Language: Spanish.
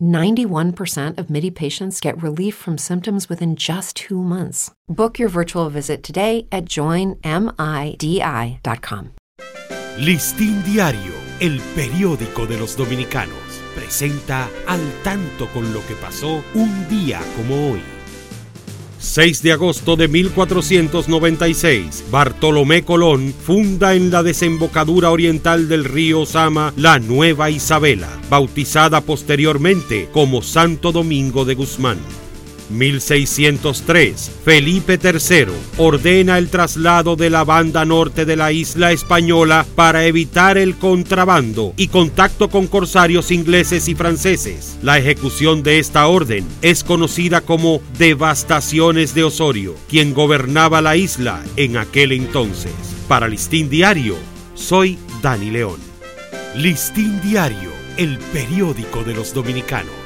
91% of MIDI patients get relief from symptoms within just two months. Book your virtual visit today at joinmidi.com. Listín Diario, el periódico de los dominicanos, presenta al tanto con lo que pasó un día como hoy. 6 de agosto de 1496, Bartolomé Colón funda en la desembocadura oriental del río Sama la Nueva Isabela, bautizada posteriormente como Santo Domingo de Guzmán. 1603, Felipe III ordena el traslado de la banda norte de la isla española para evitar el contrabando y contacto con corsarios ingleses y franceses. La ejecución de esta orden es conocida como Devastaciones de Osorio, quien gobernaba la isla en aquel entonces. Para Listín Diario, soy Dani León. Listín Diario, el periódico de los dominicanos